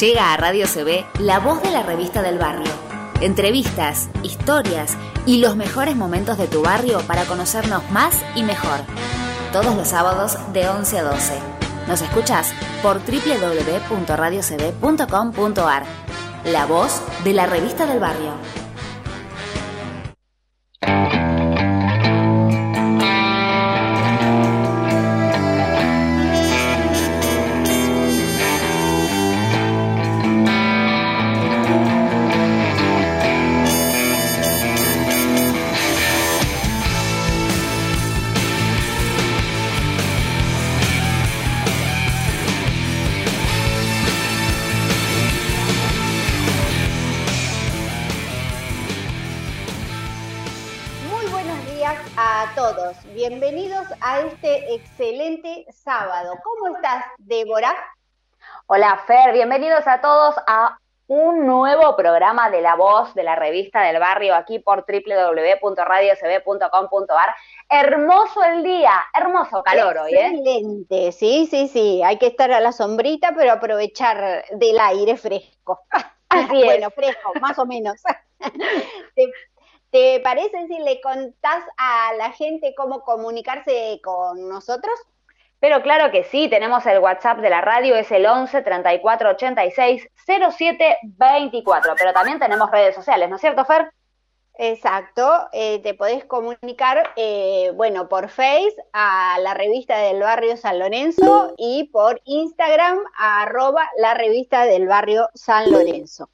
Llega a Radio CB la voz de la revista del barrio. Entrevistas, historias y los mejores momentos de tu barrio para conocernos más y mejor. Todos los sábados de 11 a 12. Nos escuchas por www.radiocb.com.ar. La voz de la revista del barrio. Excelente sábado. ¿Cómo estás, Débora? Hola, Fer, bienvenidos a todos a un nuevo programa de La Voz de la Revista del Barrio aquí por www.radiocb.com.ar. Hermoso el día, hermoso calor hoy, ¿eh? Excelente, sí, sí, sí. Hay que estar a la sombrita, pero aprovechar del aire fresco. Así es. Bueno, fresco, más o menos. ¿Te parece si le contás a la gente cómo comunicarse con nosotros? Pero claro que sí, tenemos el WhatsApp de la radio, es el 11 34 86 07 24, pero también tenemos redes sociales, ¿no es cierto, Fer? Exacto, eh, te podés comunicar, eh, bueno, por Face a la revista del barrio San Lorenzo y por Instagram a arroba la revista del barrio San Lorenzo.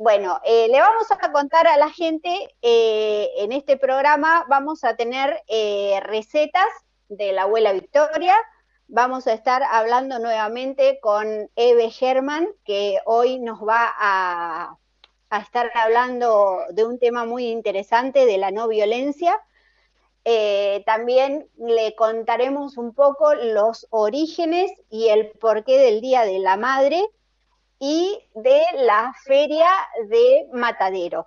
Bueno, eh, le vamos a contar a la gente, eh, en este programa vamos a tener eh, recetas de la abuela Victoria, vamos a estar hablando nuevamente con Eve German, que hoy nos va a, a, estar hablando de un tema muy interesante, de la no violencia. también le contaremos un poco los orígenes y el porqué del Día de la Madre y de la feria de Matadero.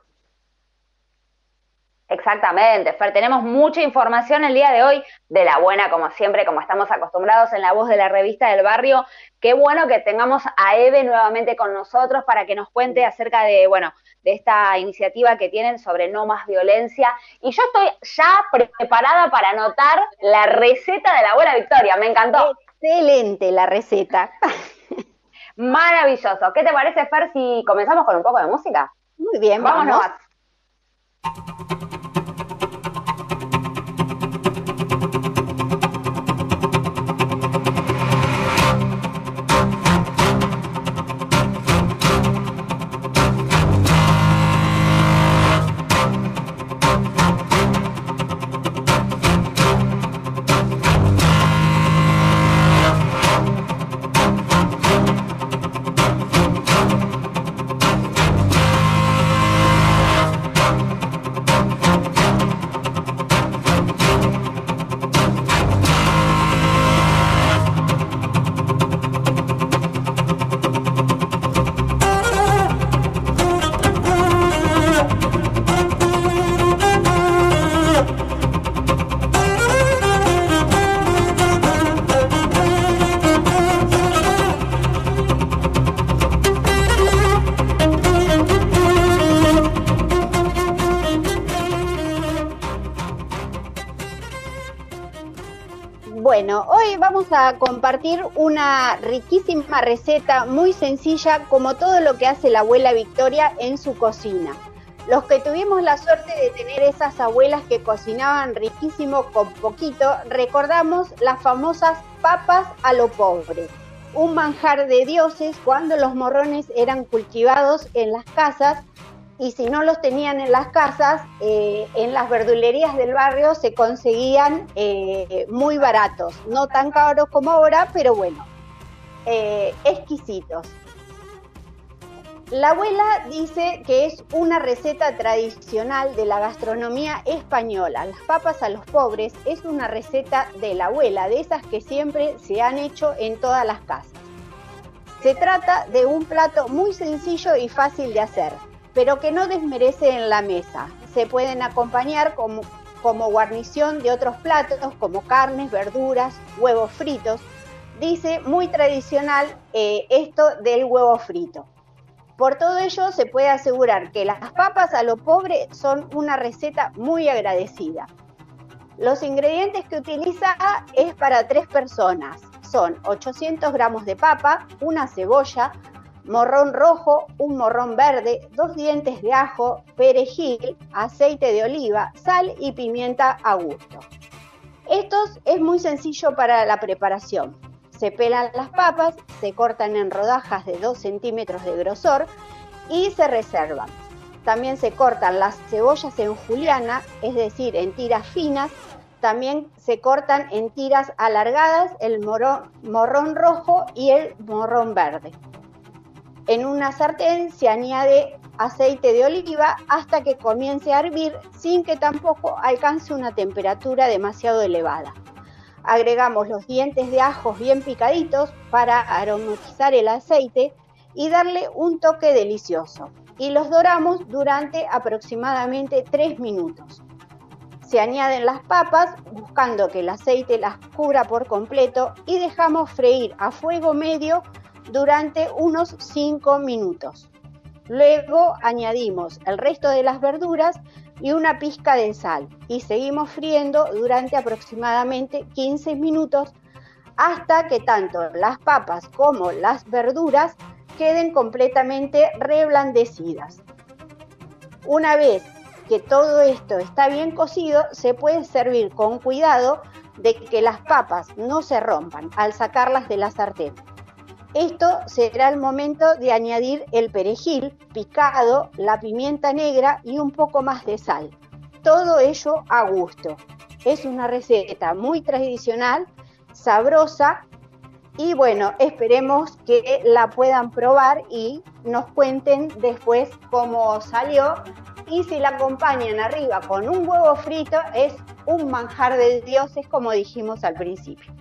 Exactamente, Fer, tenemos mucha información el día de hoy, de la buena, como siempre, como estamos acostumbrados en la voz de la revista del barrio. Qué bueno que tengamos a Eve nuevamente con nosotros para que nos cuente acerca de, bueno, de esta iniciativa que tienen sobre no más violencia. Y yo estoy ya preparada para anotar la receta de la abuela Victoria, me encantó. Excelente la receta. Maravilloso. ¿Qué te parece, Fer, si comenzamos con un poco de música? Muy bien, vámonos. Compartir una riquísima receta muy sencilla como todo lo que hace la abuela Victoria en su cocina. Los que tuvimos la suerte de tener esas abuelas que cocinaban riquísimo con poquito, recordamos las famosas papas a lo pobre, un manjar de dioses cuando los morrones eran cultivados en las casas y si no los tenían en las casas, eh, en las verdulerías del barrio se conseguían eh, muy baratos, no tan caros como ahora, pero bueno, eh, exquisitos. La abuela dice que es una receta tradicional de la gastronomía española. Las papas a los pobres es una receta de la abuela, de esas que siempre se han hecho en todas las casas. Se trata de un plato muy sencillo y fácil de hacer pero que no desmerece en la mesa. Se pueden acompañar como, como guarnición de otros platos como carnes, verduras, huevos fritos. dice muy tradicional eh, esto del huevo frito. Por todo ello, se puede asegurar que las papas a lo pobre son una receta muy agradecida. Los ingredientes que utiliza es para tres personas. Son 800 gramos de papa, una cebolla, morrón rojo, un morrón verde, dos dientes de ajo, perejil, aceite de oliva, sal y pimienta a gusto. Esto es muy sencillo para la preparación. Se pelan las papas, se cortan en rodajas de 2 centímetros de grosor y se reservan. También se cortan las cebollas en juliana, es decir, en tiras finas. También se cortan en tiras alargadas el morrón rojo y el morrón verde. En una sartén se añade aceite de oliva hasta que comience a hervir sin que tampoco alcance una temperatura demasiado elevada. Agregamos los dientes de ajos bien picaditos para aromatizar el aceite y darle un toque delicioso. Y los doramos durante aproximadamente 3 minutos. Se añaden las papas buscando que el aceite las cubra por completo y dejamos freír a fuego medio durante unos 5 minutos. Luego añadimos el resto de las verduras y una pizca de sal y seguimos friendo durante aproximadamente 15 minutos hasta que tanto las papas como las verduras queden completamente reblandecidas. Una vez que todo esto está bien cocido, se puede servir con cuidado de que las papas no se rompan al sacarlas de la sartén. Esto será el momento de añadir el perejil picado, la pimienta negra y un poco más de sal. Todo ello a gusto. Es una receta muy tradicional, sabrosa y bueno, esperemos que la puedan probar y nos cuenten después cómo salió. Y si la acompañan arriba con un huevo frito, es un manjar de dioses como dijimos al principio.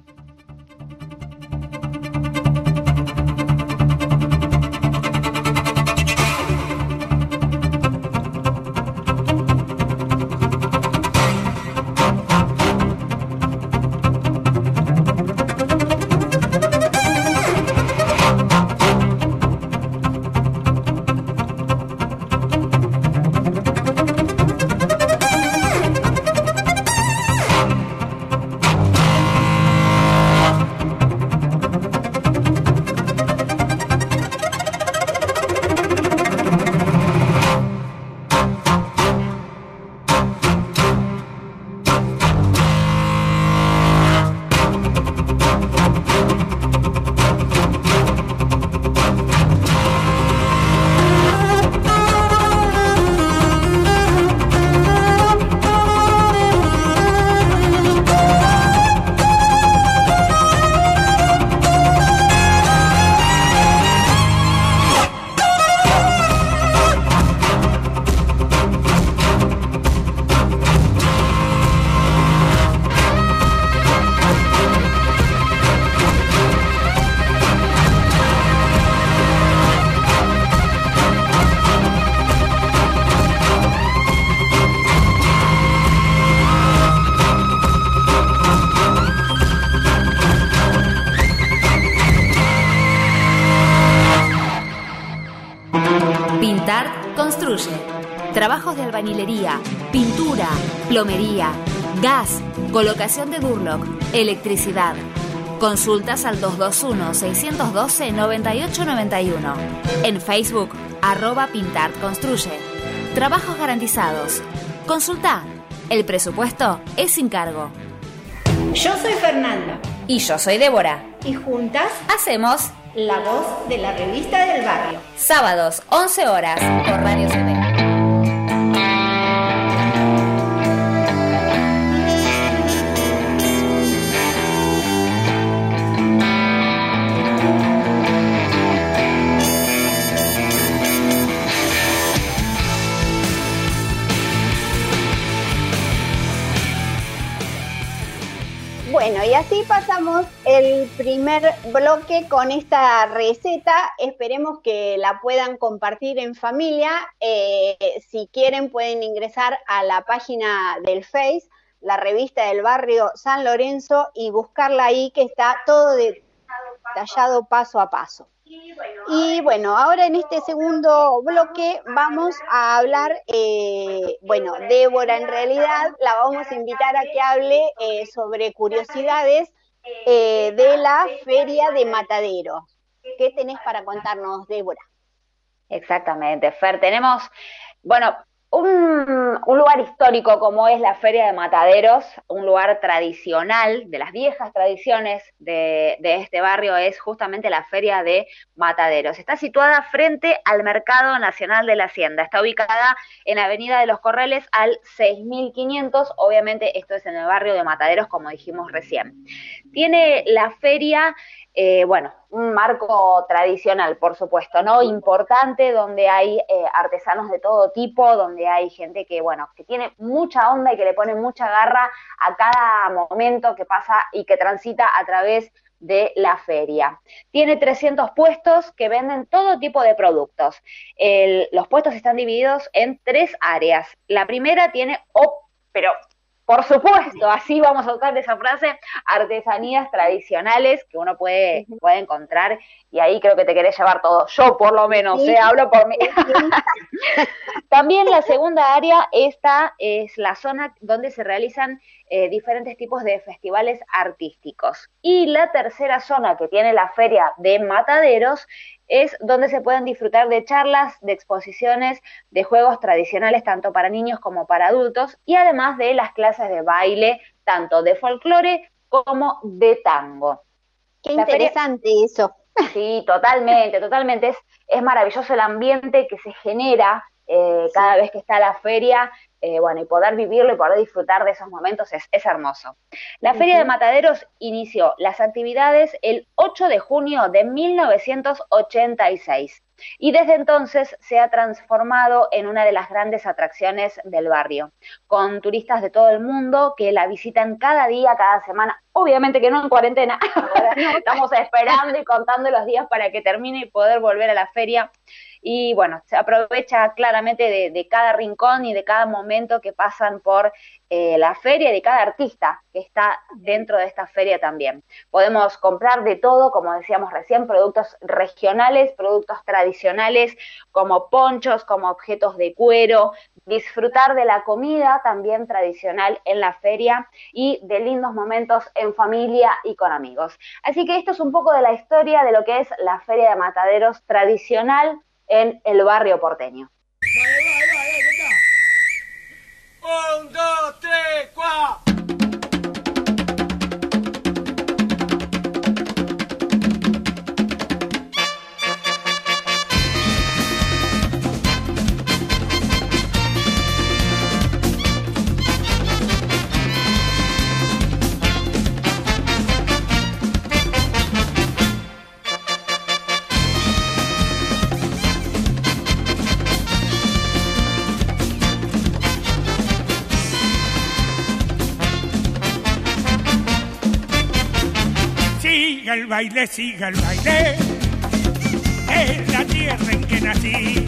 Trabajos de albañilería, pintura, plomería, gas, colocación de Durlock, electricidad. Consultas al 221-612-9891. En Facebook, arroba Pintart Construye. Trabajos garantizados. Consulta. El presupuesto es sin cargo. Yo soy Fernanda. Y yo soy Débora. Y juntas hacemos La Voz de la Revista del Barrio. Sábados, 11 horas, por Radio CD. Así pasamos el primer bloque con esta receta. Esperemos que la puedan compartir en familia. Eh, si quieren pueden ingresar a la página del Face, la revista del barrio San Lorenzo, y buscarla ahí que está todo tallado paso a paso. Y bueno, ahora en este segundo bloque vamos a hablar, eh, bueno, Débora en realidad la vamos a invitar a que hable eh, sobre curiosidades eh, de la Feria de Mataderos. ¿Qué tenés para contarnos, Débora? Exactamente, Fer. Tenemos, bueno, un, lugar histórico como es la Feria de Mataderos, un lugar tradicional, de las viejas tradiciones de, este barrio, es justamente la Feria de Mataderos. Está situada frente al Mercado Nacional de la Hacienda. Está ubicada en Avenida de los Corrales al 6500. Obviamente esto es en el barrio de Mataderos, como dijimos recién. Tiene la feria eh, bueno, un marco tradicional, por supuesto, ¿no? Importante, donde hay eh, artesanos de todo tipo, donde hay gente que, bueno, que tiene mucha onda y que le pone mucha garra a cada momento que pasa y que transita a través de la feria. Tiene 300 puestos que venden todo tipo de productos. los puestos están divididos en tres áreas. La primera tiene, oh, pero por supuesto, así vamos a usar esa frase, artesanías tradicionales que uno puede, puede encontrar y ahí creo que te querés llevar todo, yo por lo menos, ¿eh? hablo por mí. También la segunda área, esta es la zona donde se realizan eh, diferentes tipos de festivales artísticos. Y la tercera zona que tiene la feria de mataderos es donde se pueden disfrutar de charlas, de exposiciones, de juegos tradicionales tanto para niños como para adultos y además de las clases de baile, tanto de folclore como de tango. Qué interesante eso. Sí, totalmente, totalmente. Es, es maravilloso el ambiente que se genera eh, cada vez que está la feria, eh, bueno, y poder vivirlo y poder disfrutar de esos momentos es, hermoso. La Feria de Mataderos inició las actividades el 8 de junio de 1986 y desde entonces se ha transformado en una de las grandes atracciones del barrio, con turistas de todo el mundo que la visitan cada día, cada semana, obviamente que no en cuarentena, estamos esperando y contando los días para que termine y poder volver a la feria y bueno, se aprovecha claramente de, cada rincón y de cada momento que pasan por eh, la feria y de cada artista que está dentro de esta feria también. Podemos comprar de todo, como decíamos recién, productos regionales, productos tradicionales, como ponchos, como objetos de cuero, disfrutar de la comida también tradicional en la feria y de lindos momentos en familia y con amigos. Así que esto es un poco de la historia de lo que es la feria de mataderos tradicional en el barrio porteño. Un, dos, tres, cuatro. Siga el baile, siga el baile, es la tierra en que nací,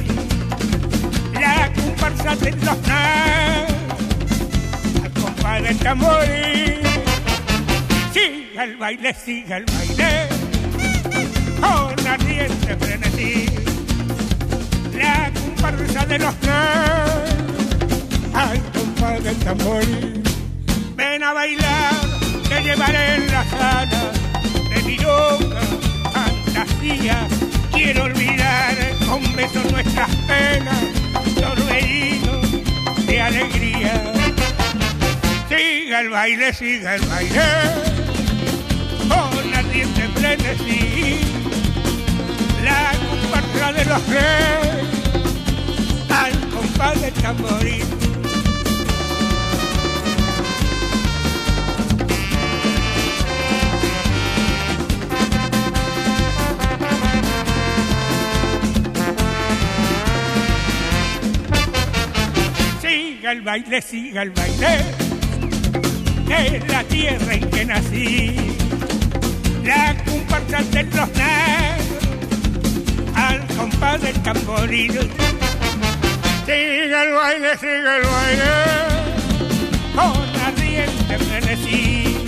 la comparsa de los al compadre del tambor. Siga el baile, siga el baile, con ardiente frenesí, la comparsa de los al compadre del tambor. Ven a bailar, te llevaré en la sala loca fantasía. Quiero olvidar con besos nuestras penas, torbellinos de alegría. Siga el baile, siga el baile, con ardiente frenesí. La comparsa de los reyes, al compás del tamboril siga el baile, siga el baile, es la tierra en que nací, la comparsa de los negros, al compás del tamboril. Siga el baile, siga el baile, con ardiente frenesí,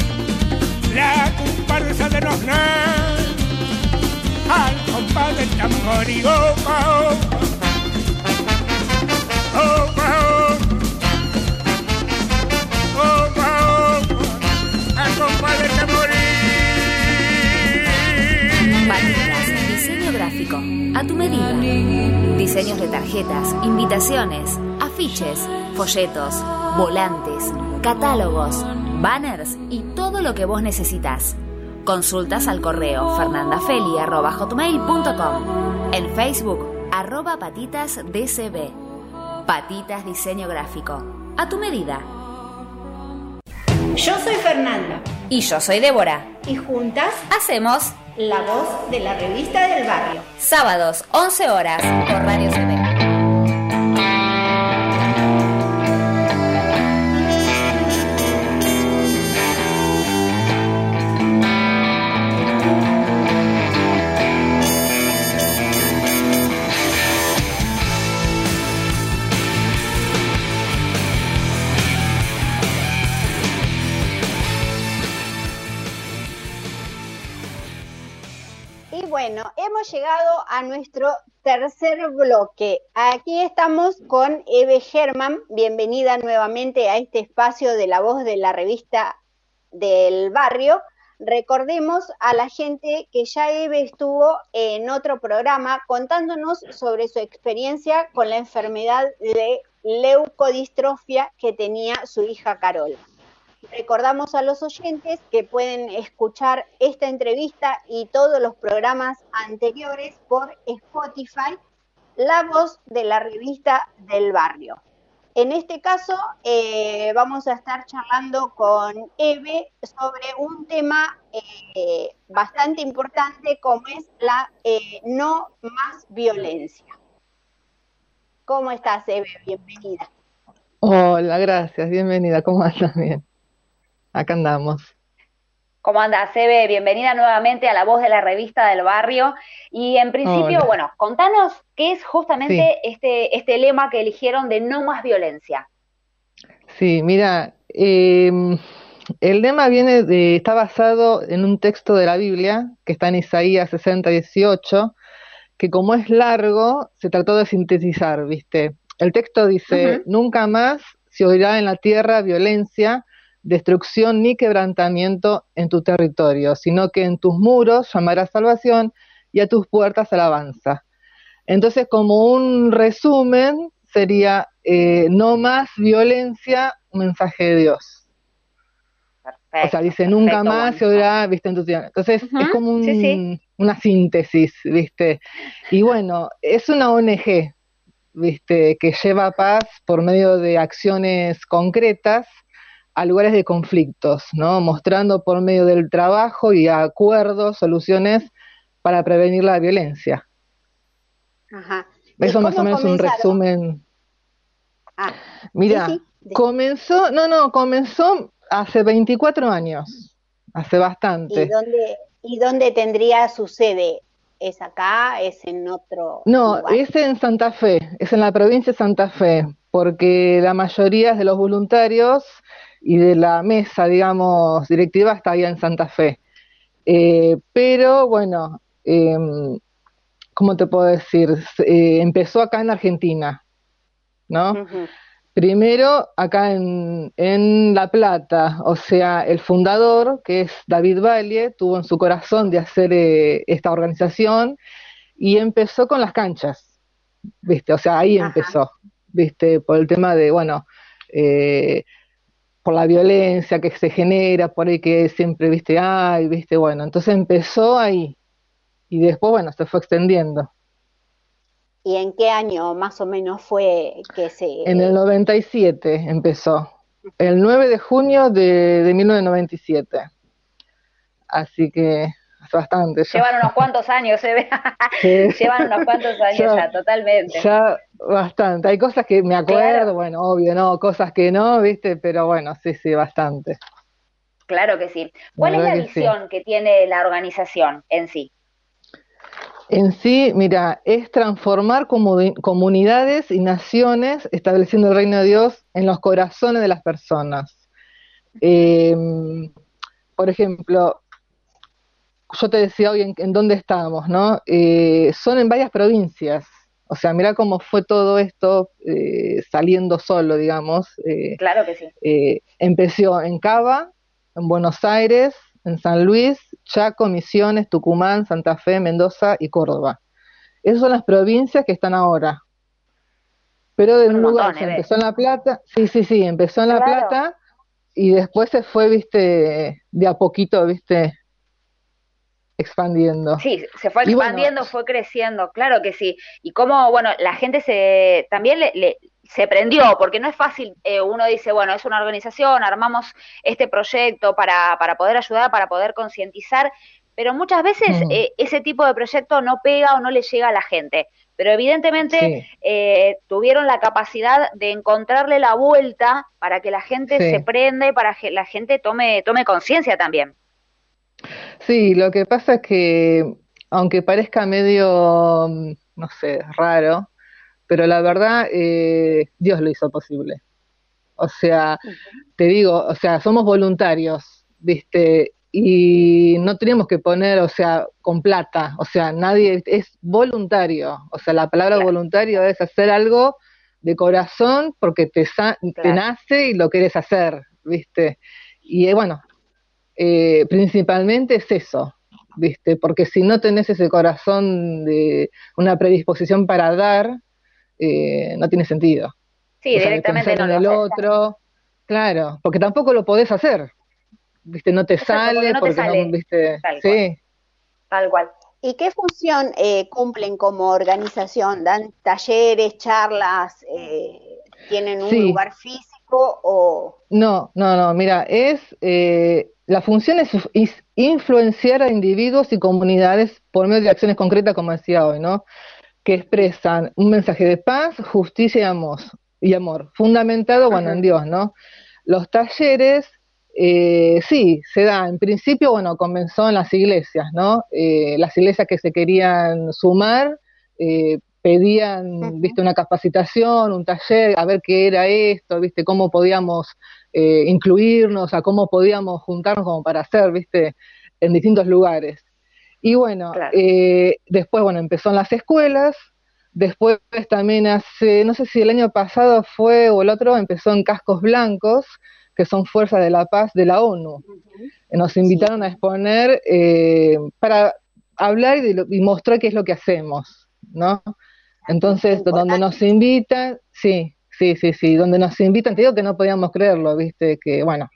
la comparsa de los negros, al compás del tambor y opa, Diseños de tarjetas, invitaciones, afiches, folletos, volantes, catálogos, banners y todo lo que vos necesitas. Consultas al correo fernandafeli.com. En Facebook, arroba patitasdcb. Patitas Diseño Gráfico. A tu medida. Yo soy Fernanda Y yo soy Débora. y juntas Hacemos la voz de la revista del barrio. sábados 11 horas por Radio CB. Llegado a nuestro tercer bloque. Aquí estamos con Eve Germán. Bienvenida nuevamente a este espacio de la voz de la revista del barrio. Recordemos a la gente que ya Eve estuvo en otro programa contándonos sobre su experiencia con la enfermedad de leucodistrofia que tenía su hija Carol. Recordamos a los oyentes que pueden escuchar esta entrevista y todos los programas anteriores por Spotify, la voz de la revista del barrio. En este caso, eh, vamos a estar charlando con Eve sobre un tema eh, bastante importante como es la eh, no más violencia. ¿Cómo estás, Eve? Bienvenida. Hola, gracias, bienvenida, ¿cómo andas? Bien, acá andamos. ¿Cómo anda, Sebe? Bienvenida nuevamente a la voz de la revista del barrio. Y en principio, Hola. bueno, contanos qué es justamente este, este lema que eligieron de no más violencia. Sí, mira, em, el lema viene de, está basado en un texto de la Biblia que está en Isaías 60, 18, que como es largo, se trató de sintetizar, ¿viste? El texto dice, nunca más se oirá en la tierra violencia, destrucción ni quebrantamiento en tu territorio, sino que en tus muros llamarás salvación y a tus puertas alabanza. Entonces, como un resumen, sería eh, no más violencia, mensaje de Dios. Perfecto. O sea, dice nunca más se oirá, viste, en tu tierra. Entonces, es como un- sí, sí. una síntesis, viste. Y bueno, es una ONG, viste, que lleva paz por medio de acciones concretas a lugares de conflictos, ¿no? Mostrando por medio del trabajo y acuerdos soluciones para prevenir la violencia. Ajá. ¿Y Eso más o menos un resumen. Ah, Mira, sí, sí. comenzó, no, no, comenzó hace 24 años, hace ¿Y bastante. dónde, ¿Y dónde tendría su sede? ¿Es acá? ¿Es en otro No, lugar? es en Santa Fe, es en la provincia de Santa Fe, porque la mayoría de los voluntarios y de la mesa, digamos, directiva está allá en Santa Fe. Eh, pero bueno, em, ¿cómo te puedo decir? Eh, empezó acá en Argentina, ¿no? Primero acá en, en La Plata, o sea, el fundador, que es David Valle, tuvo en su corazón de hacer eh, esta organización y empezó con las canchas, ¿viste? O sea, ahí Ajá. empezó, ¿viste? Por el tema de, bueno, eh, por la violencia que se genera, por ahí que siempre, ¿viste? Ay, ¿viste? Bueno, entonces empezó ahí y después, bueno, se fue extendiendo. ¿Y en qué año más o menos fue que se... En el 97 empezó, el 9 de junio de, de 1997. Así que bastante ya. Llevan unos cuantos años. Llevan unos cuantos años Ya- ya, totalmente. Ya bastante. Hay cosas que me acuerdo, Claro. bueno, obvio, no, cosas que no, ¿viste? Pero bueno, sí, sí, bastante. Claro que sí. ¿Cuál es la que sí. visión que tiene la organización en sí? En sí, mira, es transformar comuni- comunidades y naciones, estableciendo el reino de Dios en los corazones de las personas. Eh, por ejemplo, yo te decía hoy en, dónde estamos, ¿no? Eh, son en varias provincias. O sea, mira cómo fue todo esto eh, saliendo solo, digamos. claro que sí. empezó en Cava, en Buenos Aires, en San Luis, Chaco, Misiones, Tucumán, Santa Fe, Mendoza y Córdoba. Esas son las provincias que están ahora. Pero de un lugar, empezó en La Plata, sí, sí, sí, empezó en La Plata y después se fue, viste, de a poquito, viste, expandiendo. Sí, se fue expandiendo, fue creciendo, claro que sí. Y como, bueno, la gente se también le, se prendió, porque no es fácil, eh, uno dice, bueno, es una organización, armamos este proyecto para, para poder ayudar, para poder concientizar, pero muchas veces mm. eh, ese tipo de proyecto no pega o no le llega a la gente. Pero evidentemente eh, tuvieron la capacidad de encontrarle la vuelta para que la gente se prenda y para que la gente tome, tome conciencia también. Sí, lo que pasa es que, aunque parezca medio, no sé, raro, pero la verdad, eh, Dios lo hizo posible. O sea, te digo, o sea, somos voluntarios, ¿viste? Y no tenemos que poner, o sea, con plata, o sea, nadie es voluntario, o sea, la palabra voluntario es hacer algo de corazón porque te, te nace y lo quieres hacer, ¿viste? Y eh, bueno, eh, principalmente es eso, ¿viste? Porque si no tenés ese corazón de una predisposición para dar, eh, no tiene sentido. Sí, directamente no en el otro, claro, porque tampoco lo podés hacer, ¿viste? No te sale, porque no, ¿viste? Tal sí. Tal cual. ¿Y qué función eh, cumplen como organización? ¿Dan talleres, charlas? ¿Tienen un lugar físico o...? No, no, no, mira, es la función es, influenciar a individuos y comunidades por medio de acciones concretas, como decía hoy, ¿no? Que expresan un mensaje de paz, justicia y amor, y amor fundamentado, bueno, en Dios, ¿no? Los talleres, eh, sí, se da. En principio, bueno, comenzó en las iglesias, ¿no? Eh, las iglesias que se querían sumar, eh, pedían, viste, una capacitación, un taller, a ver qué era esto, viste, cómo podíamos eh, incluirnos, a cómo podíamos juntarnos como para hacer, viste, en distintos lugares. Y bueno, eh, después, bueno, empezó en las escuelas, después también hace, no sé si el año pasado fue o el otro, empezó en Cascos Blancos, que son Fuerzas de la Paz de la ONU. Nos invitaron a exponer eh, para hablar y, y, mostrar qué es lo que hacemos, ¿no? Entonces, donde nos invitan, sí, Sí, sí, sí, donde nos invitan, te digo que no podíamos creerlo, viste, que bueno,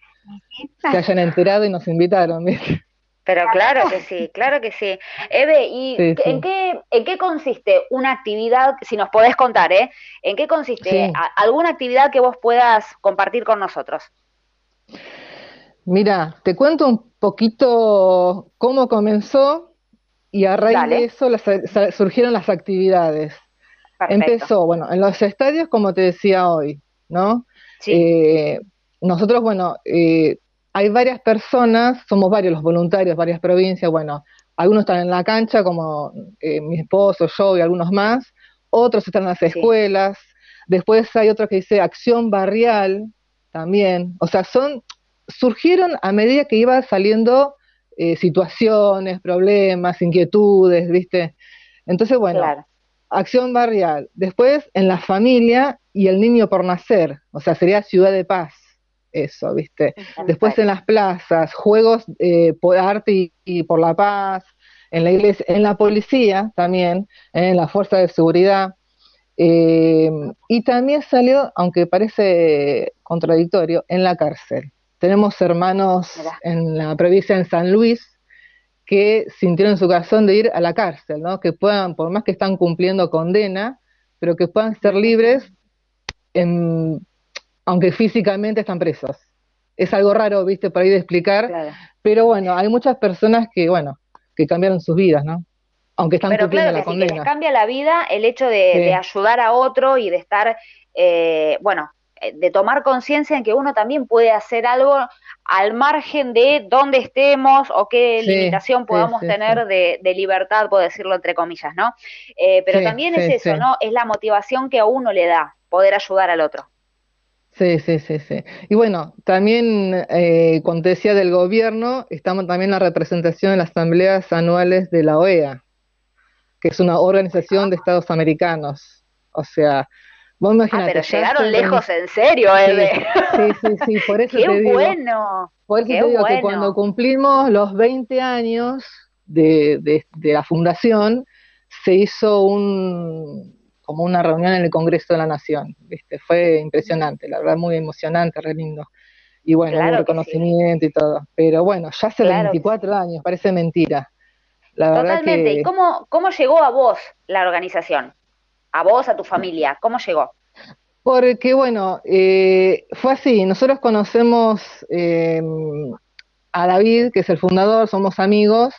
se hayan enterado y nos invitaron, viste. Pero claro que sí, claro que sí. Eve, ¿y ¿en, Qué, en qué consiste una actividad, si nos podés contar, ¿eh? ¿En qué consiste alguna actividad que vos puedas compartir con nosotros? Mira, te cuento un poquito cómo comenzó y a raíz de eso surgieron las actividades. Empezó, bueno, en los estadios, como te decía hoy, ¿no? Eh, nosotros, bueno, eh, hay varias personas, somos varios los voluntarios, varias provincias, bueno, algunos están en la cancha, como eh, mi esposo, yo y algunos más, otros están en las escuelas, después hay otro que dice acción barrial también, o sea, son, surgieron a medida que iba saliendo situaciones, problemas, inquietudes, ¿viste? Entonces, bueno, acción barrial, después en la familia y el niño por nacer, o sea, sería ciudad de paz, eso, ¿viste? Después en las plazas, juegos eh, por arte y, por la paz, en la iglesia, en la policía también, en la fuerza de seguridad. Eh, y también salió, aunque parece contradictorio, en la cárcel. Tenemos hermanos en la provincia de San Luis, que sintieron su corazón de ir a la cárcel, ¿no? Que puedan, por más que están cumpliendo condena, pero que puedan ser libres, aunque físicamente están presos. Es algo raro, viste, por ahí de explicar, pero bueno, hay muchas personas que, bueno, que cambiaron sus vidas, ¿no? Aunque están cumpliendo la condena. les cambia la vida el hecho de, ayudar a otro y de estar, eh, bueno, eh, de tomar conciencia en que uno también puede hacer algo al margen de dónde estemos o qué limitación podamos tener De, libertad, puedo decirlo entre comillas, ¿no? Eh, pero también es eso, ¿no? Es la motivación que a uno le da poder ayudar al otro. Sí, sí, sí, sí. Y bueno, también eh, cuando decía del gobierno, estamos también la representación en las asambleas anuales de la OEA, que es una organización de estados americanos. O sea, vos. Ah, pero llegaron lejos en serio, Eve. Sí, sí, sí, por eso Qué te digo. bueno. Por eso te digo que cuando cumplimos los 20 años de, de, de la fundación, se hizo un, como una reunión en el Congreso de la Nación, ¿viste? Fue impresionante, la verdad muy emocionante, re lindo. Y bueno, un reconocimiento y todo. Pero bueno, ya hace 24 años, parece mentira. La Totalmente. ¿Y cómo, cómo llegó a vos la organización? A vos, a tu familia, ¿cómo llegó? Porque bueno, eh, fue así, nosotros conocemos eh, a David, que es el fundador, somos amigos,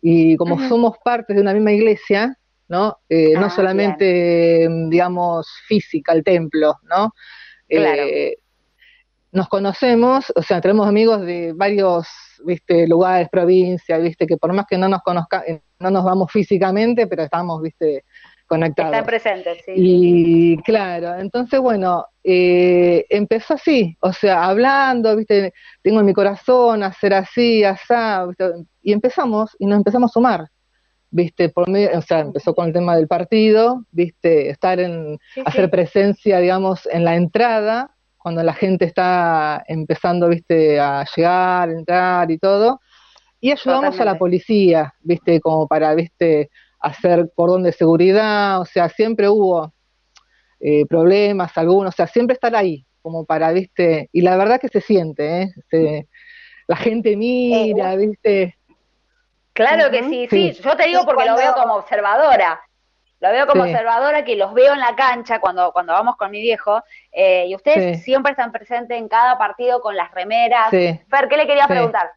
y como somos parte de una misma iglesia, ¿no? Eh, no ah, solamente, digamos, física, el templo, ¿no? Eh, nos conocemos, o sea, tenemos amigos de varios, viste, lugares, provincias, viste, que por más que no nos conozca, eh, no nos vamos físicamente, pero estamos, viste, conectados. Están presentes, sí. Y claro, entonces, bueno, empezó así, o sea, hablando, viste, tengo en mi corazón hacer así, asá, y empezamos, y nos empezamos a sumar viste, por medio, o sea, empezó con el tema del partido, viste, estar en, hacer presencia, digamos, en la entrada, cuando la gente está empezando, viste, a llegar, entrar y todo, y ayudamos a la policía, viste, como para, viste, hacer cordón de seguridad, o sea, siempre hubo eh, problemas, algunos, o sea, siempre estar ahí, como para, viste, y la verdad que se siente, ¿eh? la gente mira, eh, viste, Claro que sí, sí, Yo te digo porque lo veo como observadora. Lo veo como observadora que los veo en la cancha cuando, cuando vamos con mi viejo. Eh, y ustedes siempre están presentes en cada partido con las remeras. Fer, ¿qué le quería preguntar?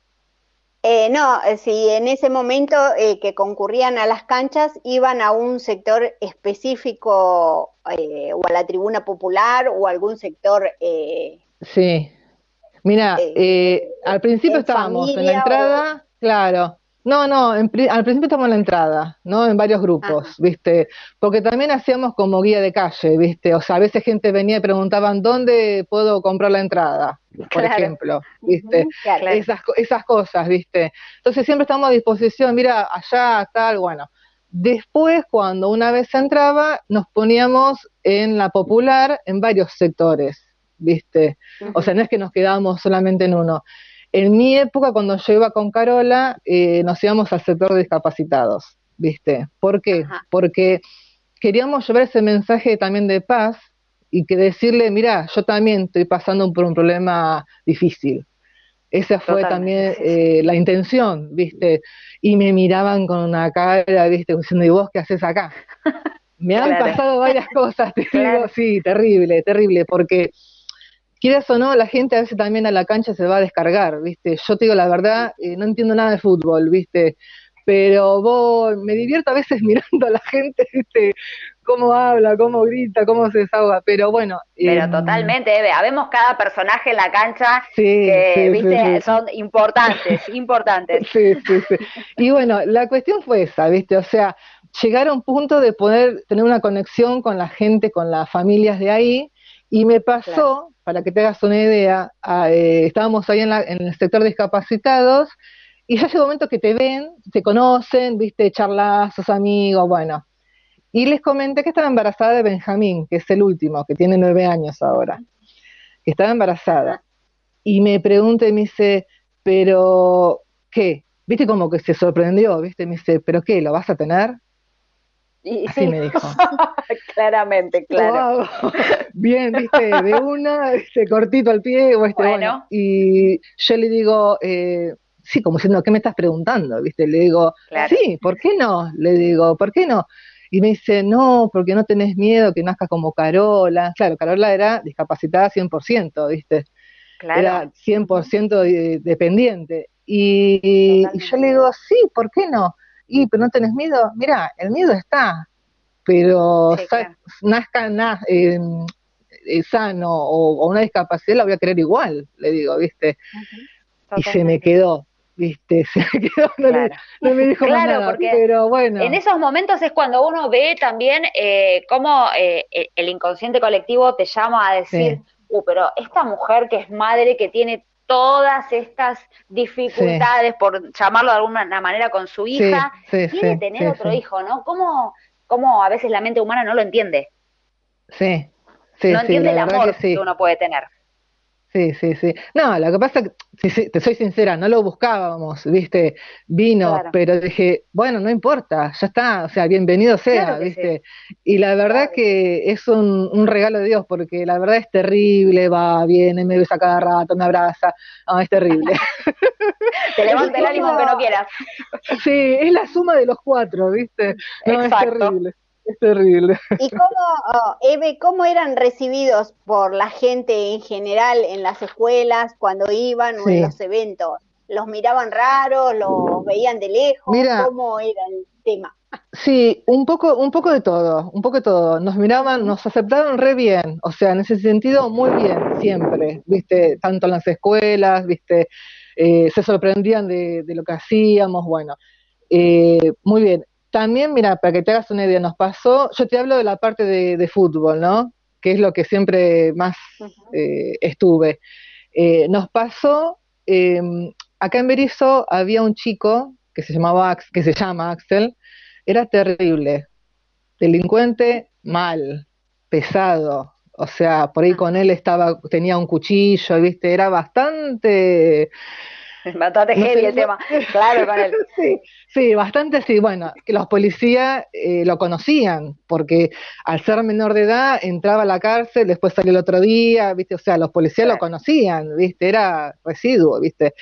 Eh, no, eh, si en ese momento eh, que concurrían a las canchas iban a un sector específico o a la tribuna popular o algún sector. sí. Mira, al principio estábamos en la entrada, claro, no, no, al principio estamos en la entrada, ¿no? En varios grupos, ¿viste? Porque también hacíamos como guía de calle, ¿viste? O sea, a veces gente venía y preguntaban, ¿dónde puedo comprar la entrada? Por ejemplo, ¿viste? esas, esas cosas, ¿viste? Entonces siempre estamos a disposición, mira, allá, tal, bueno. Después, cuando una vez entraba, nos poníamos en la popular en varios sectores, ¿viste? O sea, no es que nos quedábamos solamente en uno. En mi época, cuando yo iba con Carola, eh, nos íbamos al sector de discapacitados, ¿viste? ¿Por qué? Porque queríamos llevar ese mensaje también de paz y que decirle, mira, yo también estoy pasando por un problema difícil. Esa fue también eh, la intención, ¿viste? Y me miraban con una cara, ¿viste? Diciendo, ¿y vos qué haces acá? Me han pasado varias cosas, te digo, sí, terrible, terrible, porque quieras o no, la gente a veces también a la cancha se va a descargar, ¿viste? Yo te digo la verdad, eh, no entiendo nada de fútbol, ¿viste? Pero vos, me divierto a veces mirando a la gente, ¿viste? Cómo habla, cómo grita, cómo se desahoga, pero bueno. Pero em, totalmente, Eve, habemos cada personaje en la cancha que, ¿viste? Son importantes, importantes. Sí, sí, sí. Y bueno, la cuestión fue esa, ¿viste? O sea, llegar a un punto de poder tener una conexión con la gente, con las familias de ahí, y me pasó, para que te hagas una idea, eh, estábamos ahí en, el sector de discapacitados y ya llega un momento que te ven, te conocen, viste, charlas, sos amigos, bueno. Y les comenté que estaba embarazada de Benjamín, que es el último, que tiene nueve años ahora, que estaba embarazada. Y me pregunta y me dice, pero, ¿qué? Viste como que se sorprendió, viste, me dice, ¿pero qué? ¿Lo vas a tener? Así me dijo. Claramente, claro. Bien, viste, de una, este cortito al pie, o este, bueno. y yo le digo, eh, sí, como diciendo, ¿qué me estás preguntando? ¿Viste? Le digo, sí, ¿por qué no? Le digo, ¿por qué no? Y me dice, no, porque no tenés miedo que nazca como Carola. Claro, Carola era discapacitada 100%, ¿viste? Claro. Era 100% dependiente. Y, y, yo le digo, sí, ¿por qué no? Y pero no tenés miedo, mira, el miedo está, pero nazca eh, eh, sano o, una discapacidad la voy a querer igual, le digo, ¿viste? Y se me quedó, ¿viste? Se me quedó, no, me dijo nada, porque pero bueno. En esos momentos es cuando uno ve también eh, cómo eh, el inconsciente colectivo te llama a decir, uh, pero esta mujer que es madre, que tiene todas estas dificultades, por llamarlo de alguna manera, con su hija, quiere tener otro hijo, ¿no? ¿Cómo, ¿Cómo a veces la mente humana no lo entiende? Sí, sí. No entiende el amor que uno puede tener. Sí, sí, sí. No, lo que pasa que, si, te soy sincera, no lo buscábamos, viste, vino, pero dije, bueno, no importa, ya está, o sea, bienvenido sea, viste. Y la verdad que es un, un, regalo de Dios, porque la verdad es terrible, va, viene, me besa cada rato, me abraza, no, es terrible. te levanta el ánimo aunque no quieras. Sí, es la suma de los cuatro, viste. No, es terrible. Es terrible. ¿Y cómo, oh, Eve, cómo eran recibidos por la gente en general en las escuelas cuando iban o en los eventos? ¿Los miraban raros? ¿Los veían de lejos? ¿Cómo era el tema? Sí, un poco, un poco de todo, un poco de todo. Nos miraban, nos aceptaron re bien, o sea, en ese sentido muy bien, siempre, viste, tanto en las escuelas, viste, eh, se sorprendían de, lo que hacíamos, bueno, eh, muy bien. También, mira, para que te hagas una idea, nos pasó, yo te hablo de la parte de, fútbol, ¿no? Que es lo que siempre más eh, estuve. Eh, nos pasó, em, acá en Berizo había un chico que se llamaba que se llama Axel, era terrible, delincuente mal, pesado, o sea, por ahí con él estaba, tenía un cuchillo, viste, era bastante Bastante heavy el tema, claro, con él. Sí, sí, bastante sí. Bueno, que los policías eh, lo conocían, porque al ser menor de edad entraba a la cárcel, después salió el otro día, ¿viste? O sea, los policías lo conocían, ¿viste? Era residuo, ¿viste?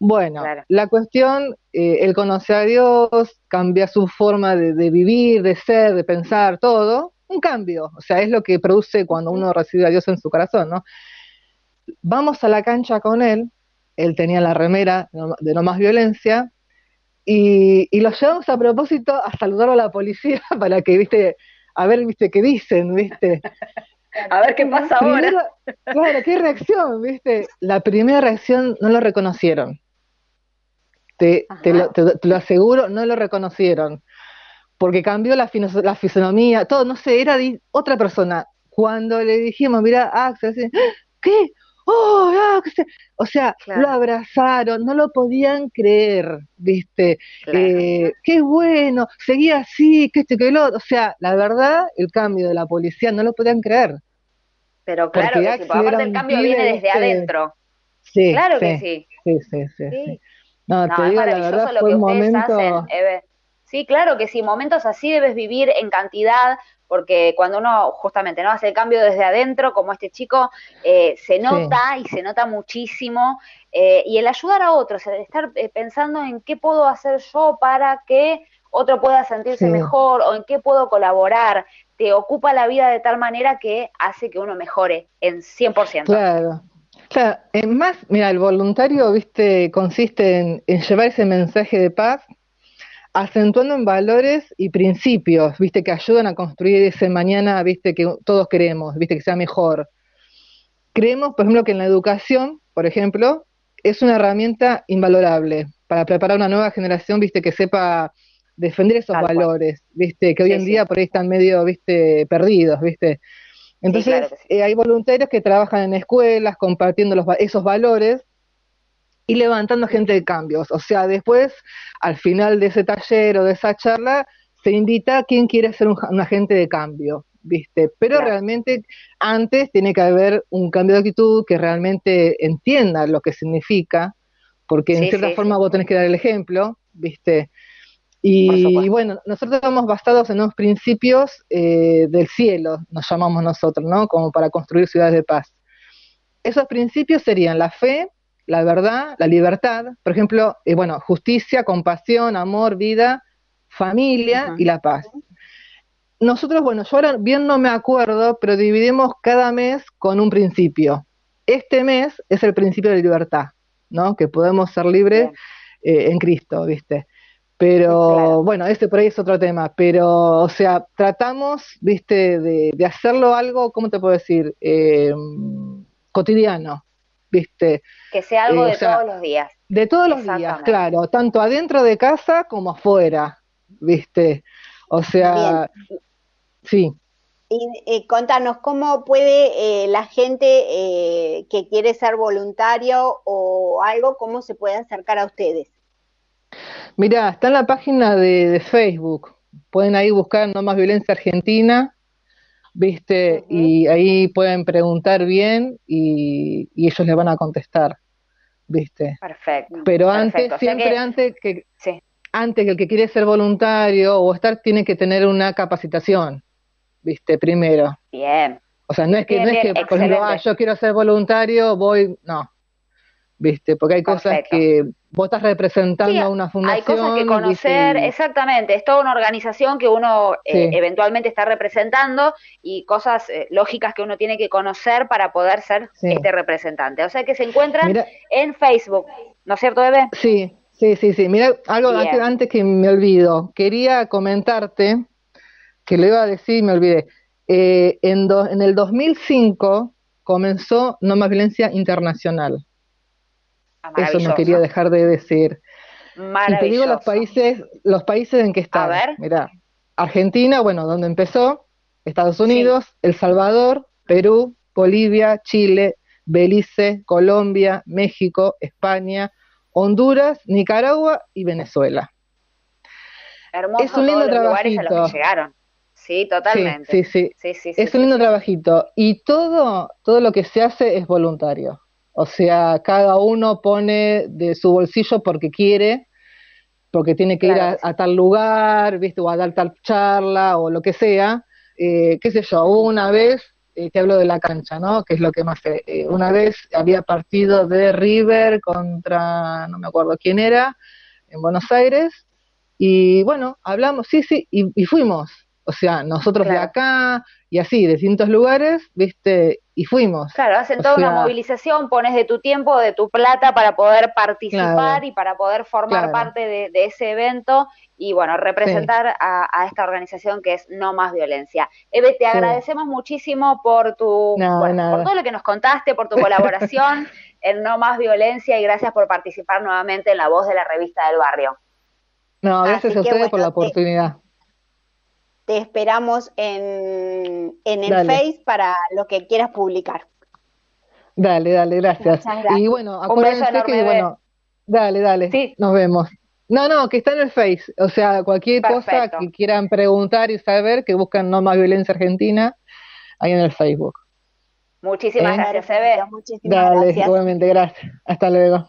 Bueno, la cuestión, eh, él conoce a Dios, cambia su forma de, de, vivir, de ser, de pensar, todo, un cambio, o sea, es lo que produce cuando uno recibe a Dios en su corazón, ¿no? Vamos a la cancha con él, él tenía la remera de no más violencia, y, y lo llevamos a propósito a saludar a la policía para que, viste, a ver, viste, qué dicen, viste. A ver qué pasa ahora. Claro, qué reacción, viste. La primera reacción no lo reconocieron. Te, te, lo, te, lo, aseguro, no lo reconocieron. Porque cambió la, la fisonomía, todo, no sé, era otra persona. Cuando le dijimos, mira, Axel, ¿qué? ¡Oh! Ah, o sea, lo abrazaron, no lo podían creer, ¿viste? Eh, ¡Qué bueno! Seguía así, que este, que lo O sea, la verdad, el cambio de la policía no lo podían creer. Pero claro que sí, aparte el cambio viene desde adentro. Sí, claro que sí. Sí, sí, sí. No, te digo, la verdad, lo que momento... hacen, Sí, claro que sí, momentos así debes vivir en cantidad, porque cuando uno justamente no hace el cambio desde adentro, como este chico, eh, se nota y se nota muchísimo, eh, y el ayudar a otros, el estar eh, pensando en qué puedo hacer yo para que otro pueda sentirse mejor o en qué puedo colaborar, te ocupa la vida de tal manera que hace que uno mejore en 100%. Claro. Claro, en más, mira, el voluntario, viste, consiste en, en llevar ese mensaje de paz acentuando en valores y principios, viste, que ayudan a construir ese mañana, viste, que todos queremos, viste, que sea mejor. Creemos, por ejemplo, que en la educación, por ejemplo, es una herramienta invalorable para preparar una nueva generación, viste, que sepa defender esos valores, viste, que hoy en día por ahí están medio, viste, perdidos, viste. Entonces, eh, hay voluntarios que trabajan en escuelas compartiendo los, esos valores y levantando gente de cambios. O sea, después, al final de ese taller o de esa charla, se invita a quien quiere ser un, agente de cambio, ¿viste? Pero realmente antes tiene que haber un cambio de actitud que realmente entienda lo que significa, porque en cierta forma vos tenés que dar el ejemplo, ¿viste? Y, bueno, nosotros estamos basados en unos principios eh, del cielo, nos llamamos nosotros, ¿no? Como para construir ciudades de paz. Esos principios serían la fe, la verdad, la libertad, por ejemplo, eh, bueno, justicia, compasión, amor, vida, familia y la paz. Nosotros, bueno, yo ahora bien no me acuerdo, pero dividimos cada mes con un principio. Este mes es el principio de libertad, ¿no? Que podemos ser libres eh, en Cristo, ¿viste? Pero bueno, este por ahí es otro tema, pero o sea, tratamos, viste, de, de hacerlo algo, ¿cómo te puedo decir? Eh, cotidiano, ¿viste? Que sea algo eh, de todos los días. De todos los días, claro, tanto adentro de casa como afuera, ¿viste? O sea, sí. Y contanos, ¿cómo puede la gente que quiere ser voluntario o algo, cómo se puede acercar a ustedes? Mira, está en la página de, Facebook. Pueden ahí buscar No Más Violencia Argentina, ¿viste? Y ahí pueden preguntar bien y, ellos les van a contestar, ¿viste? Perfecto. Pero antes, siempre antes que... Antes que el que quiere ser voluntario o estar, tiene que tener una capacitación, ¿viste? Primero. Bien. O sea, no es que, no es que por ejemplo, ah, yo quiero ser voluntario, voy, no, ¿viste? Porque hay cosas que vos estás representando a una fundación. Hay cosas que conocer, exactamente, es toda una organización que uno eh, eventualmente está representando y cosas eh, lógicas que uno tiene que conocer para poder ser este representante. O sea que se encuentran en Facebook, ¿no es cierto, Bebe? Sí, sí, sí, sí. Mira, algo antes, que me olvido, quería comentarte, que le iba a decir y me olvidé, eh, en, en el 2005 comenzó No Más Violencia Internacional eso no quería dejar de decir. Y te digo los países, los países en que está. A ver. Mira, Argentina, bueno, donde empezó, Estados Unidos, El Salvador, Perú, Bolivia, Chile, Belice, Colombia, México, España, Honduras, Nicaragua y Venezuela. Hermoso es un lindo trabajito. llegaron. Sí, totalmente. Sí, sí, sí. es un lindo trabajito. Y todo, todo lo que se hace es voluntario. O sea, cada uno pone de su bolsillo porque quiere, porque tiene que ir a, tal lugar, ¿viste? O a dar tal charla o lo que sea. Eh, qué sé yo, una vez, eh, te hablo de la cancha, ¿no? Que es lo que más sé. Eh, una vez había partido de River contra, no me acuerdo quién era, en Buenos Aires, y bueno, hablamos, sí, sí, y fuimos. O sea, nosotros de acá y así, de distintos lugares, viste, y fuimos. Claro, hacen toda una movilización, pones de tu tiempo, de tu plata para poder participar y para poder formar parte de, ese evento y bueno, representar a, esta organización que es No Más Violencia. Eve, te agradecemos muchísimo por tu, por todo lo que nos contaste, por tu colaboración en No Más Violencia y gracias por participar nuevamente en la voz de la revista del barrio. No, gracias a ustedes por la oportunidad te esperamos en, en el Face para lo que quieras publicar. Dale, dale, gracias. Y bueno, acuérdense que, bueno, dale, dale, sí. nos vemos. No, no, que está en el Face, o sea, cualquier cosa que quieran preguntar y saber, que buscan No Más Violencia Argentina, ahí en el Facebook. Muchísimas ¿Eh? gracias, Eve. Muchísimas dale, igualmente, gracias. Hasta luego.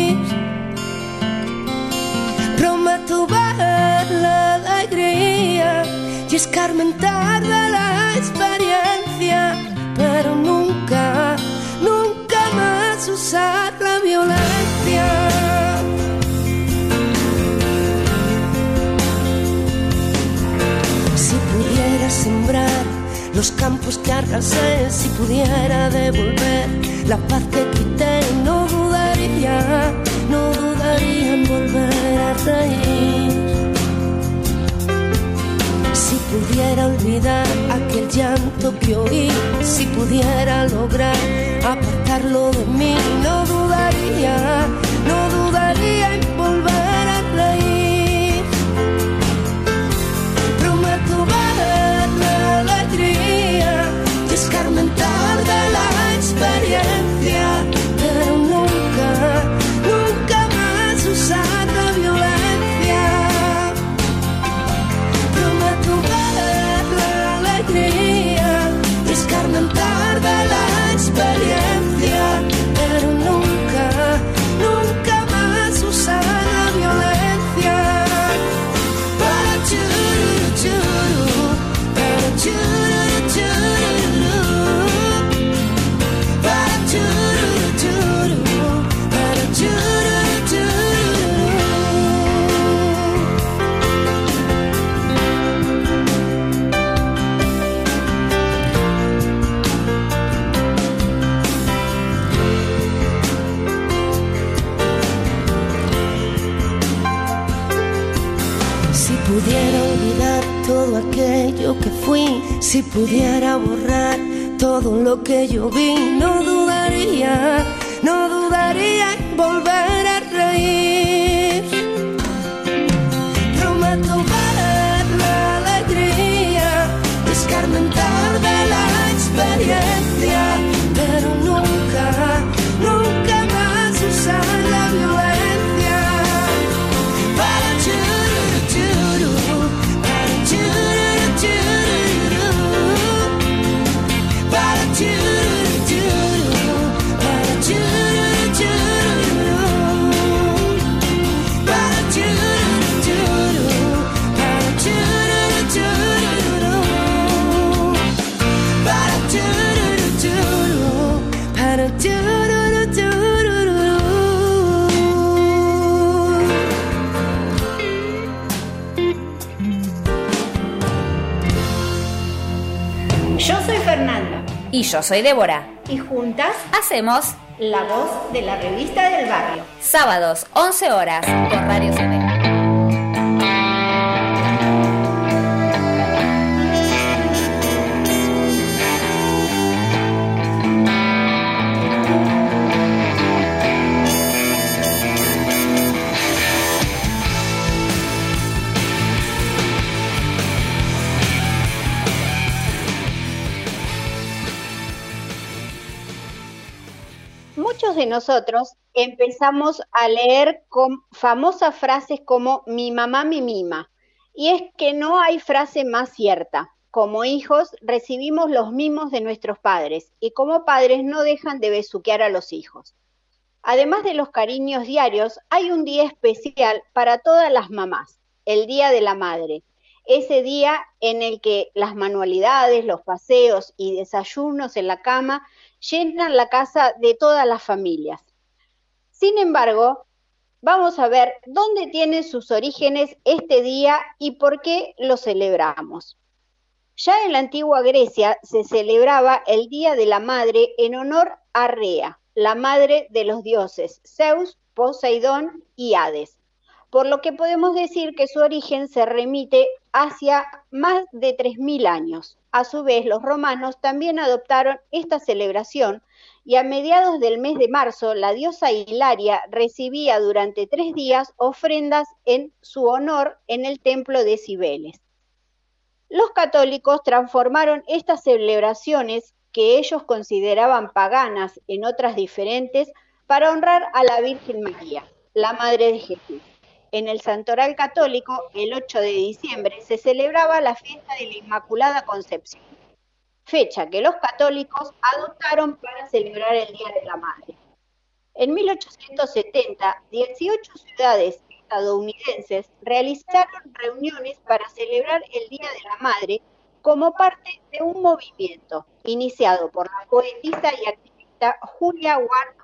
Y escarmentar de la experiencia, pero nunca, nunca más usar la violencia. Si pudiera sembrar los campos que arrasé, si pudiera devolver la paz que quité, no dudaría, no dudaría en volver a reír pudiera olvidar aquel llanto que oí, si pudiera lograr apartarlo de mí, no dudaría, no dudaría en volver a reír. Prometo ver la alegría y escarmentar pudiera borrar todo lo que yo vi, no dudaría, no dudaría volver a reír. Y yo soy Débora. y juntas Hacemos la voz de la revista del barrio. sábados 11 horas por Radio CB. Nosotros empezamos a leer con famosas frases como mi mamá me mima. Y es que no hay frase más cierta. Como hijos recibimos los mimos de nuestros padres y como padres no dejan de besuquear a los hijos. Además de los cariños diarios, hay un día especial para todas las mamás, el Día de la Madre. Ese día en el que las manualidades, los paseos y desayunos en la cama llenan la casa de todas las familias. Sin embargo, vamos a ver dónde tiene sus orígenes este día y por qué lo celebramos. Ya en la antigua Grecia se celebraba el Día de la Madre en honor a Rea, la madre de los dioses Zeus, Poseidón y Hades, por lo que podemos decir que su origen se remite hacia más de 3.000 años. A su vez, los romanos también adoptaron esta celebración y a mediados del mes de marzo la diosa Hilaria recibía durante tres días ofrendas en su honor en el templo de Cibeles. Los católicos transformaron estas celebraciones que ellos consideraban paganas en otras diferentes para honrar a la Virgen María, la Madre de Jesús. En el Santoral Católico, el 8 de diciembre, se celebraba la fiesta de la Inmaculada Concepción, fecha que los católicos adoptaron para celebrar el Día de la Madre. En 1870, 18 ciudades estadounidenses realizaron reuniones para celebrar el Día de la Madre como parte de un movimiento iniciado por la poetisa y activista Julia Ward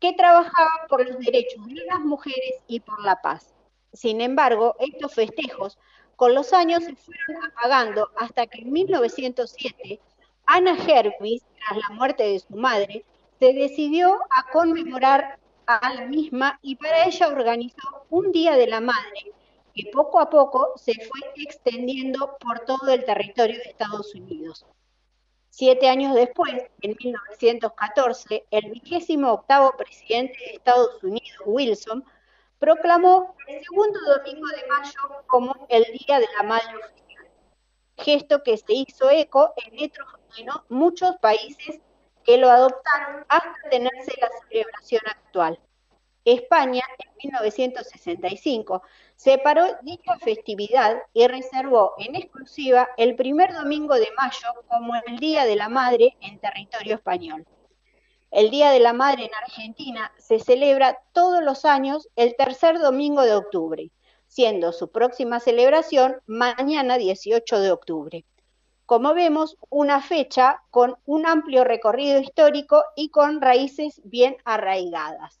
que trabajaba por los derechos de las mujeres y por la paz. Sin embargo, estos festejos con los años se fueron apagando hasta que en 1907 Anna Hervis, tras la muerte de su madre, se decidió a conmemorar a la misma y para ella organizó un Día de la Madre que poco a poco se fue extendiendo por todo el territorio de Estados Unidos. Siete años después, en 1914, el vigésimo octavo presidente de Estados Unidos, Wilson, proclamó el segundo domingo de mayo como el Día de la Madre oficial, gesto que se hizo eco en, otros, muchos países que lo adoptaron hasta tenerse la celebración actual. España, en 1965, separó dicha festividad y reservó en exclusiva el primer domingo de mayo como el Día de la Madre en territorio español. El Día de la Madre en Argentina se celebra todos los años el tercer domingo de octubre, siendo su próxima celebración mañana 18 de octubre. Como vemos, una fecha con un amplio recorrido histórico y con raíces bien arraigadas.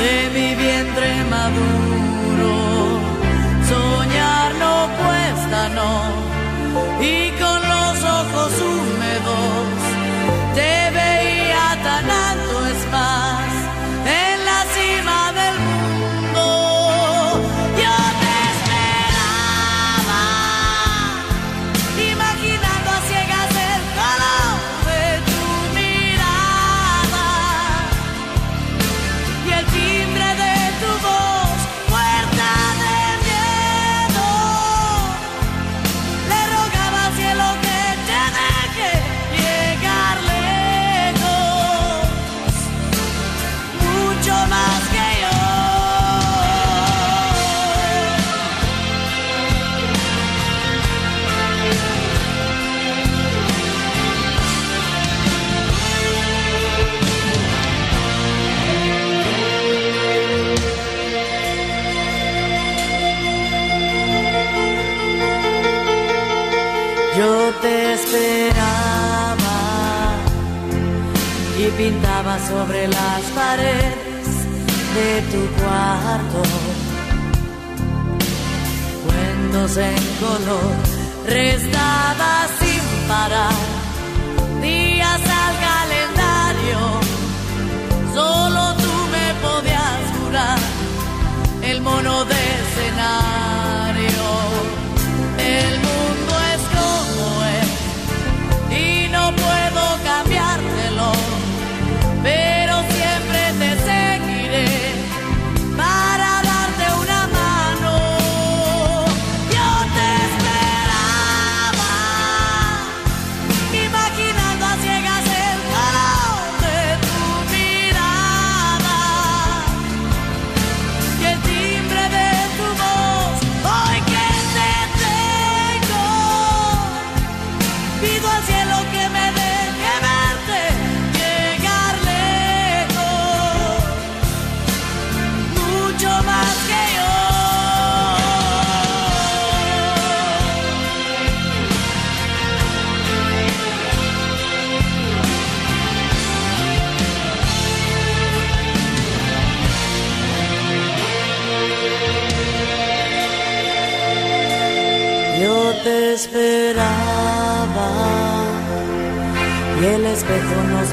de mi vientre maduro. Soñar no cuesta, no, y con los ojos húmedos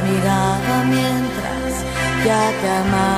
miraba mientras ya te amaba.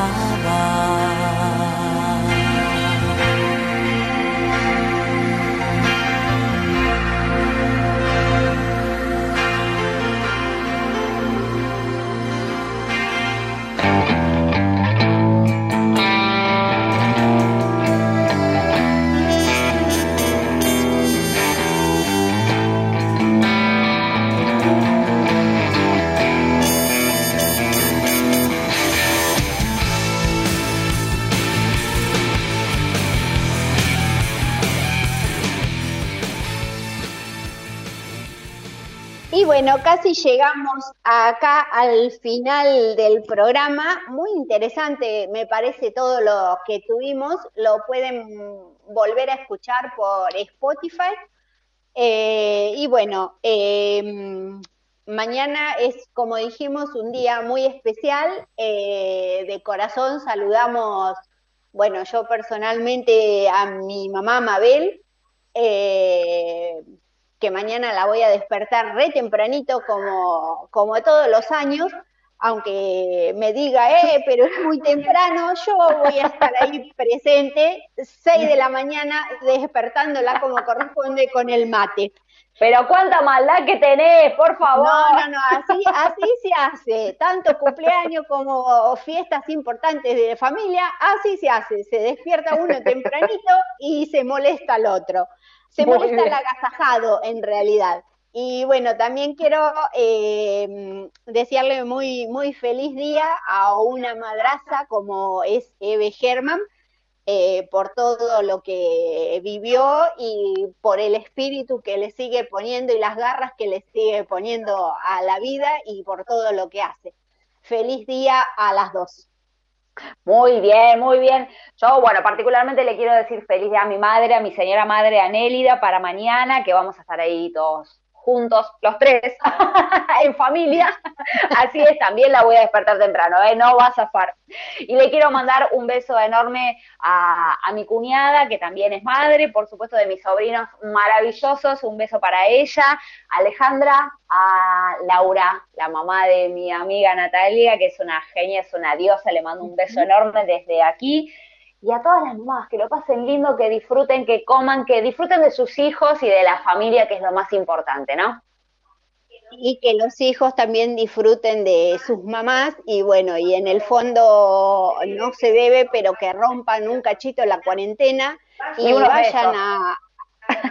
Casi llegamos acá al final del programa. Muy interesante, me parece, todo lo que tuvimos. Lo pueden volver a escuchar por Spotify. Eh, y bueno, eh, mañana es, como dijimos, un día muy especial. Eh, de corazón saludamos, bueno, yo personalmente a mi mamá Mabel. Que mañana la voy a despertar re tempranito como, como todos los años, aunque me diga, eh, pero es muy temprano, yo voy a estar ahí presente, 6 de la mañana, despertándola como corresponde con el mate. Pero cuánta maldad que tenés, por favor. No, no, no, así, así se hace, tanto cumpleaños como fiestas importantes de familia, así se hace, se despierta uno tempranito y se molesta al otro. Se Muy molesta bien. el agasajado en realidad. Y bueno, también quiero eh, desearle muy, muy feliz día a una madraza como es Eve Germán, eh, por todo lo que vivió y por el espíritu que le sigue poniendo y las garras que le sigue poniendo a la vida y por todo lo que hace. Feliz día a las dos. Muy bien, muy bien. Yo, bueno, particularmente le quiero decir feliz día a mi madre, a mi señora madre Anélida, para mañana, que vamos a estar ahí todos juntos, los tres, en familia. Así es, también la voy a despertar temprano, ¿eh? no va a zafar. Y le quiero mandar un beso enorme a, a, mi cuñada, que también es madre, por supuesto, de mis sobrinos maravillosos. Un beso para ella, Alejandra, a Laura, la mamá de mi amiga Natalia, que es una genia, es una diosa. Le mando un beso enorme desde aquí y a todas las mamás que lo pasen lindo, que disfruten, que coman, que disfruten de sus hijos y de la familia, que es lo más importante, ¿no? Y que los hijos también disfruten de sus mamás y bueno, y en el fondo no se debe, pero que rompan un cachito la cuarentena y, y vayan a,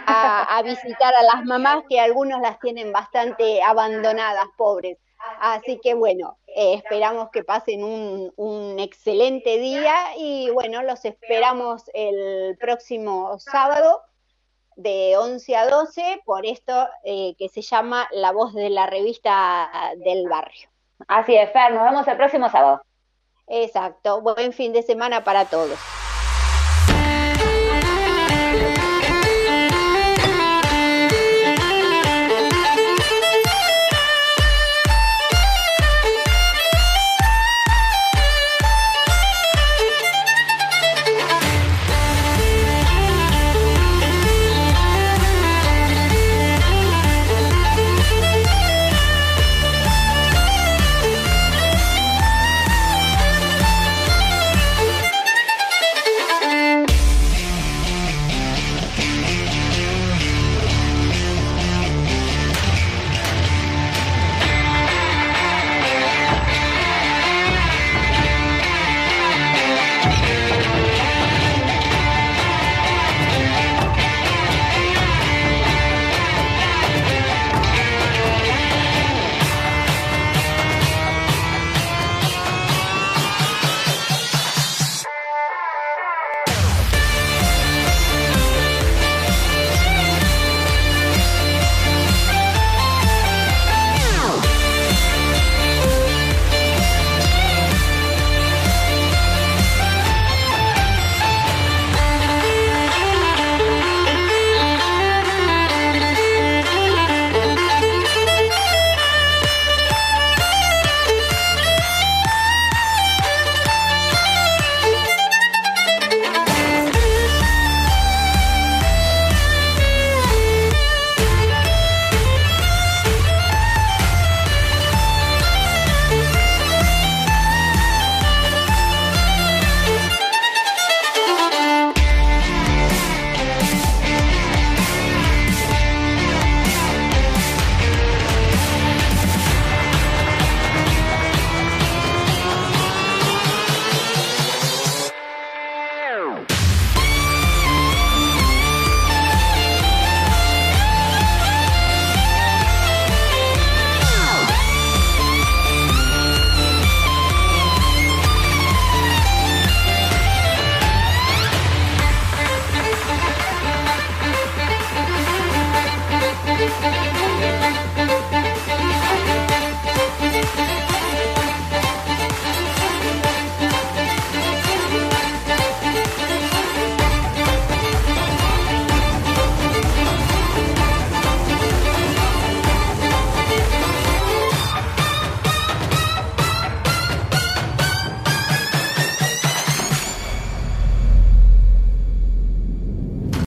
a, a visitar a las mamás que algunos las tienen bastante abandonadas, pobres. Así que bueno, eh, esperamos que pasen un, un, excelente día y bueno, los esperamos el próximo sábado de 11 a 12 por esto eh, que se llama La Voz de la Revista del Barrio. Así es, Fer, nos vemos el próximo sábado. Exacto, buen fin de semana para todos.